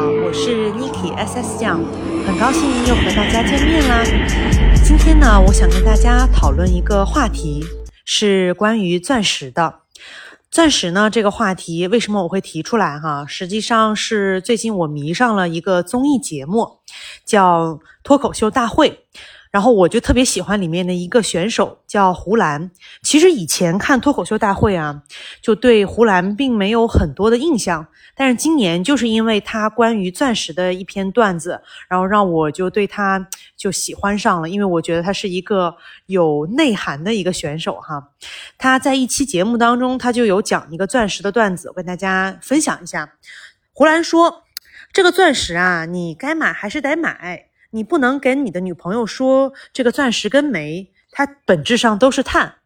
我是 Niki S S 酱，很高兴又和大家见面啦。今天呢，我想跟大家讨论一个话题，是关于钻石的。钻石呢，这个话题为什么我会提出来哈？实际上是最近我迷上了一个综艺节目，叫《脱口秀大会》。然后我就特别喜欢里面的一个选手，叫胡兰。其实以前看脱口秀大会啊，就对胡兰并没有很多的印象。但是今年就是因为他关于钻石的一篇段子，然后让我就对他就喜欢上了。因为我觉得他是一个有内涵的一个选手哈。他在一期节目当中，他就有讲一个钻石的段子，我跟大家分享一下。胡兰说：“这个钻石啊，你该买还是得买。”你不能跟你的女朋友说这个钻石跟煤，它本质上都是碳。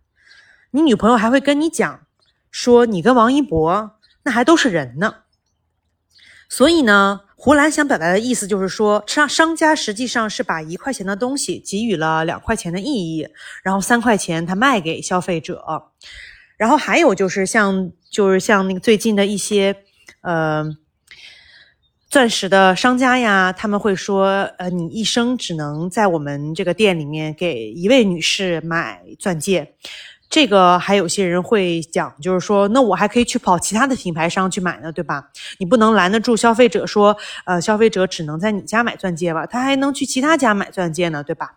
你女朋友还会跟你讲，说你跟王一博那还都是人呢。所以呢，胡兰想表达的意思就是说，商商家实际上是把一块钱的东西给予了两块钱的意义，然后三块钱他卖给消费者。然后还有就是像就是像那个最近的一些呃。钻石的商家呀，他们会说，呃，你一生只能在我们这个店里面给一位女士买钻戒。这个还有些人会讲，就是说，那我还可以去跑其他的品牌商去买呢，对吧？你不能拦得住消费者说，呃，消费者只能在你家买钻戒吧？他还能去其他家买钻戒呢，对吧？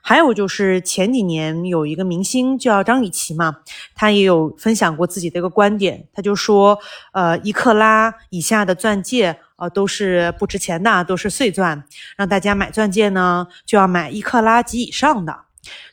还有就是前几年有一个明星叫张雨绮嘛，她也有分享过自己的一个观点，她就说，呃，一克拉以下的钻戒。呃，都是不值钱的，都是碎钻。让大家买钻戒呢，就要买一克拉及以上的。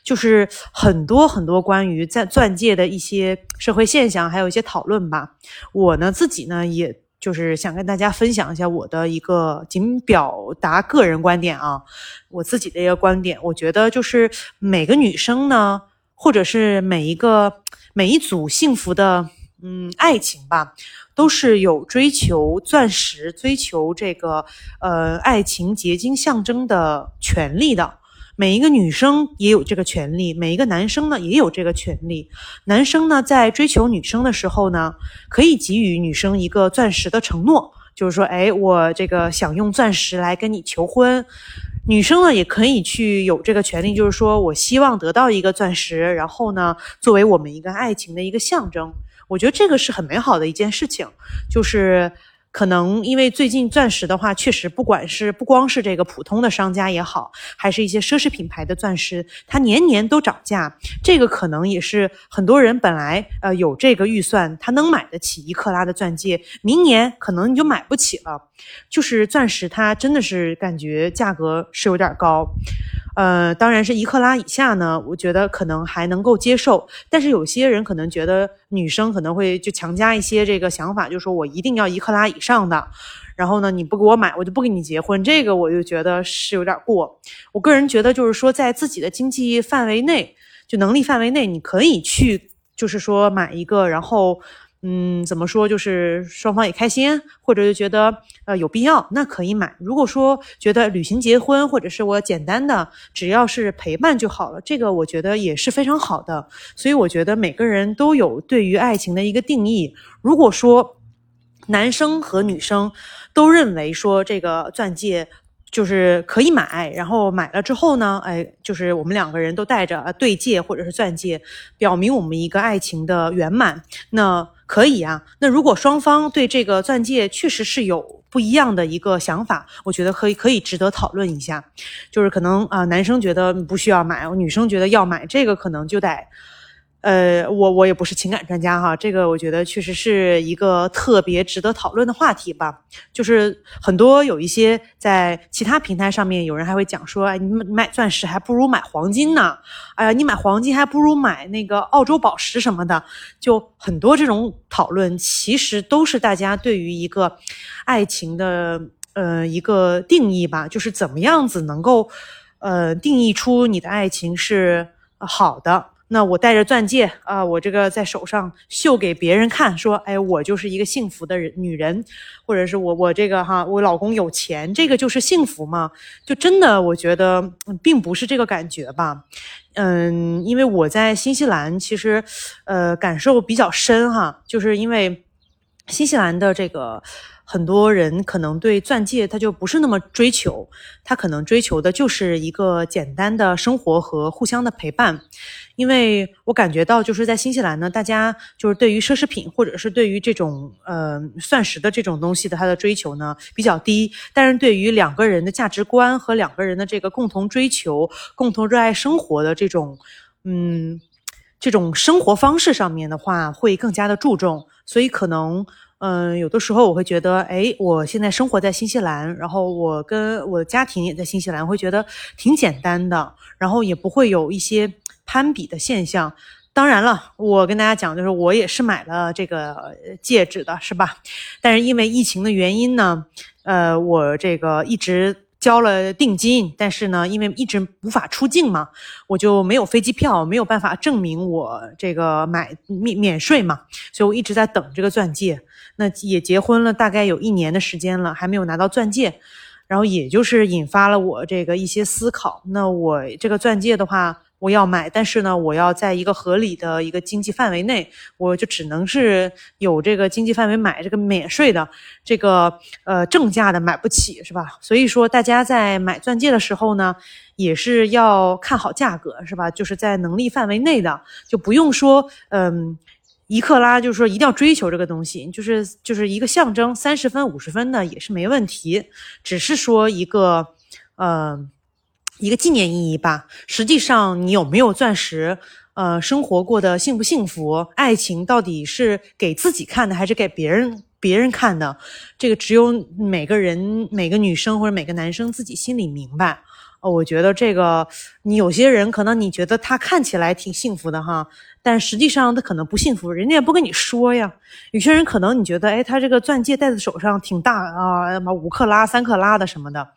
就是很多很多关于钻钻戒的一些社会现象，还有一些讨论吧。我呢自己呢，也就是想跟大家分享一下我的一个仅表达个人观点啊，我自己的一个观点。我觉得就是每个女生呢，或者是每一个每一组幸福的嗯爱情吧。都是有追求钻石、追求这个呃爱情结晶象征的权利的。每一个女生也有这个权利，每一个男生呢也有这个权利。男生呢在追求女生的时候呢，可以给予女生一个钻石的承诺，就是说，哎，我这个想用钻石来跟你求婚。女生呢也可以去有这个权利，就是说我希望得到一个钻石，然后呢作为我们一个爱情的一个象征。我觉得这个是很美好的一件事情，就是可能因为最近钻石的话，确实不管是不光是这个普通的商家也好，还是一些奢侈品牌的钻石，它年年都涨价。这个可能也是很多人本来呃有这个预算，他能买得起一克拉的钻戒，明年可能你就买不起了。就是钻石它真的是感觉价格是有点高。呃，当然是一克拉以下呢，我觉得可能还能够接受。但是有些人可能觉得女生可能会就强加一些这个想法，就说我一定要一克拉以上的，然后呢你不给我买，我就不跟你结婚。这个我就觉得是有点过。我个人觉得就是说，在自己的经济范围内，就能力范围内，你可以去就是说买一个，然后。嗯，怎么说？就是双方也开心，或者就觉得呃有必要，那可以买。如果说觉得旅行结婚，或者是我简单的只要是陪伴就好了，这个我觉得也是非常好的。所以我觉得每个人都有对于爱情的一个定义。如果说男生和女生都认为说这个钻戒。就是可以买，然后买了之后呢，哎，就是我们两个人都戴着对戒或者是钻戒，表明我们一个爱情的圆满，那可以啊。那如果双方对这个钻戒确实是有不一样的一个想法，我觉得可以可以值得讨论一下。就是可能啊，男生觉得不需要买，女生觉得要买，这个可能就得。呃，我我也不是情感专家哈，这个我觉得确实是一个特别值得讨论的话题吧。就是很多有一些在其他平台上面，有人还会讲说，哎，你买钻石还不如买黄金呢，哎呀，你买黄金还不如买那个澳洲宝石什么的，就很多这种讨论，其实都是大家对于一个爱情的呃一个定义吧，就是怎么样子能够呃定义出你的爱情是好的。那我戴着钻戒啊，我这个在手上秀给别人看，说，哎，我就是一个幸福的人，女人，或者是我我这个哈，我老公有钱，这个就是幸福吗？就真的我觉得并不是这个感觉吧，嗯，因为我在新西兰，其实，呃，感受比较深哈，就是因为新西兰的这个。很多人可能对钻戒他就不是那么追求，他可能追求的就是一个简单的生活和互相的陪伴。因为我感觉到，就是在新西兰呢，大家就是对于奢侈品或者是对于这种呃钻石的这种东西的它的追求呢比较低，但是对于两个人的价值观和两个人的这个共同追求、共同热爱生活的这种嗯这种生活方式上面的话，会更加的注重。所以可能嗯有的时候我会觉得，哎，我现在生活在新西兰，然后我跟我的家庭也在新西兰，会觉得挺简单的，然后也不会有一些。攀比的现象，当然了，我跟大家讲，就是我也是买了这个戒指的，是吧？但是因为疫情的原因呢，呃，我这个一直交了定金，但是呢，因为一直无法出境嘛，我就没有飞机票，没有办法证明我这个买免免税嘛，所以我一直在等这个钻戒。那也结婚了大概有一年的时间了，还没有拿到钻戒，然后也就是引发了我这个一些思考。那我这个钻戒的话。我要买，但是呢，我要在一个合理的一个经济范围内，我就只能是有这个经济范围买这个免税的，这个呃正价的买不起，是吧？所以说大家在买钻戒的时候呢，也是要看好价格，是吧？就是在能力范围内的，就不用说嗯一克拉，就是说一定要追求这个东西，就是就是一个象征，三十分五十分的也是没问题，只是说一个呃。一个纪念意义吧。实际上，你有没有钻石？呃，生活过得幸不幸福？爱情到底是给自己看的，还是给别人别人看的？这个只有每个人、每个女生或者每个男生自己心里明白。哦，我觉得这个，你有些人可能你觉得他看起来挺幸福的哈，但实际上他可能不幸福，人家也不跟你说呀。有些人可能你觉得，哎，他这个钻戒戴在手上挺大啊，什么五克拉、三克拉的什么的，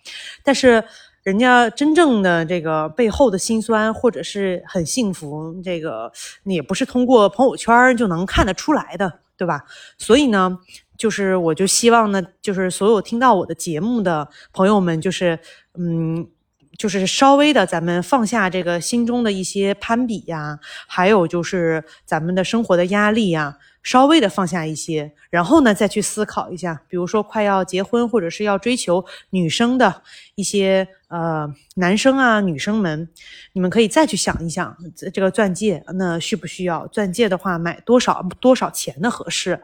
但是。人家真正的这个背后的辛酸，或者是很幸福，这个也不是通过朋友圈就能看得出来的，对吧？所以呢，就是我就希望呢，就是所有听到我的节目的朋友们，就是嗯，就是稍微的咱们放下这个心中的一些攀比呀，还有就是咱们的生活的压力呀。稍微的放下一些，然后呢，再去思考一下，比如说快要结婚或者是要追求女生的一些呃男生啊女生们，你们可以再去想一想，这个钻戒那需不需要？钻戒的话，买多少多少钱的合适，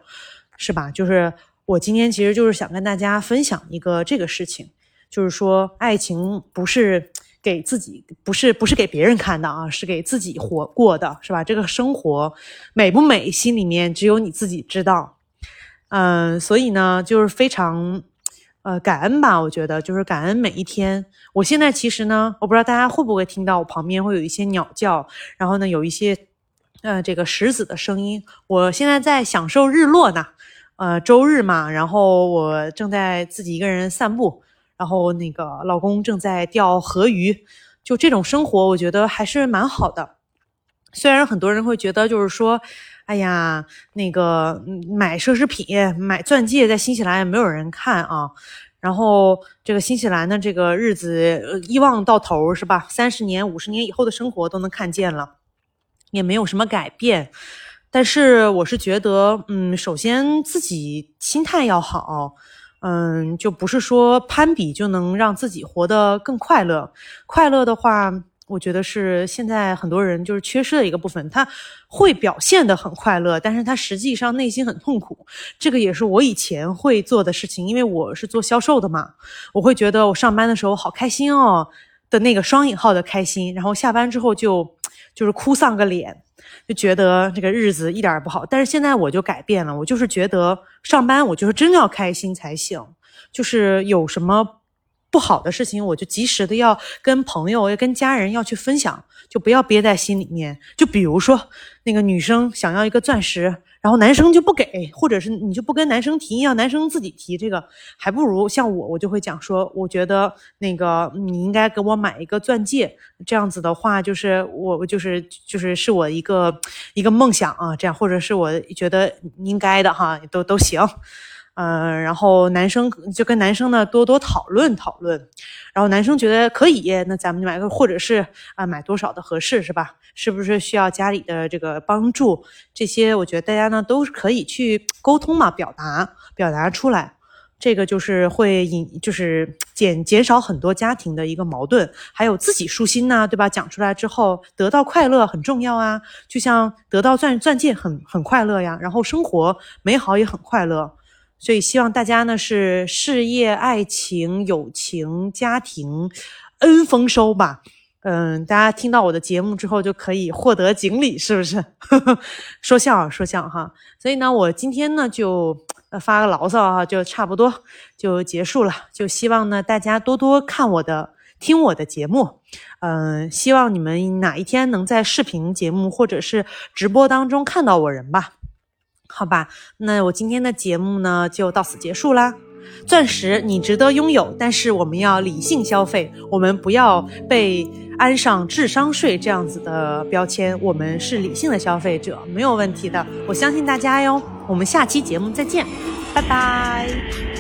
是吧？就是我今天其实就是想跟大家分享一个这个事情，就是说爱情不是。给自己不是不是给别人看的啊，是给自己活过的，是吧？这个生活美不美，心里面只有你自己知道。嗯，所以呢，就是非常呃感恩吧。我觉得就是感恩每一天。我现在其实呢，我不知道大家会不会听到我旁边会有一些鸟叫，然后呢有一些呃这个石子的声音。我现在在享受日落呢，呃周日嘛，然后我正在自己一个人散步。然后那个老公正在钓河鱼，就这种生活，我觉得还是蛮好的。虽然很多人会觉得，就是说，哎呀，那个买奢侈品、买钻戒，在新西兰也没有人看啊。然后这个新西兰的这个日子一望到头，是吧？三十年、五十年以后的生活都能看见了，也没有什么改变。但是我是觉得，嗯，首先自己心态要好。嗯，就不是说攀比就能让自己活得更快乐。快乐的话，我觉得是现在很多人就是缺失的一个部分。他会表现得很快乐，但是他实际上内心很痛苦。这个也是我以前会做的事情，因为我是做销售的嘛。我会觉得我上班的时候好开心哦的那个双引号的开心，然后下班之后就就是哭丧个脸。就觉得这个日子一点也不好，但是现在我就改变了，我就是觉得上班我就是真的要开心才行，就是有什么。不好的事情，我就及时的要跟朋友、要跟家人要去分享，就不要憋在心里面。就比如说，那个女生想要一个钻石，然后男生就不给，或者是你就不跟男生提，要男生自己提，这个还不如像我，我就会讲说，我觉得那个你应该给我买一个钻戒，这样子的话，就是我就是就是是我一个一个梦想啊，这样或者是我觉得应该的哈，都都行。嗯，然后男生就跟男生呢多多讨论讨论，然后男生觉得可以，那咱们就买个，或者是啊买多少的合适是吧？是不是需要家里的这个帮助？这些我觉得大家呢都可以去沟通嘛，表达表达出来。这个就是会引，就是减减少很多家庭的一个矛盾，还有自己舒心呐，对吧？讲出来之后得到快乐很重要啊，就像得到钻钻戒很很快乐呀，然后生活美好也很快乐，所以希望大家呢是事业、爱情、友情、家庭，恩丰收吧。嗯，大家听到我的节目之后就可以获得锦鲤，是不是？说笑说笑哈。所以呢，我今天呢就发个牢骚哈，就差不多就结束了。就希望呢大家多多看我的、听我的节目。嗯，希望你们哪一天能在视频节目或者是直播当中看到我人吧？好吧，那我今天的节目呢就到此结束啦。钻石你值得拥有，但是我们要理性消费，我们不要被安上智商税这样子的标签。我们是理性的消费者，没有问题的，我相信大家哟。我们下期节目再见，拜拜。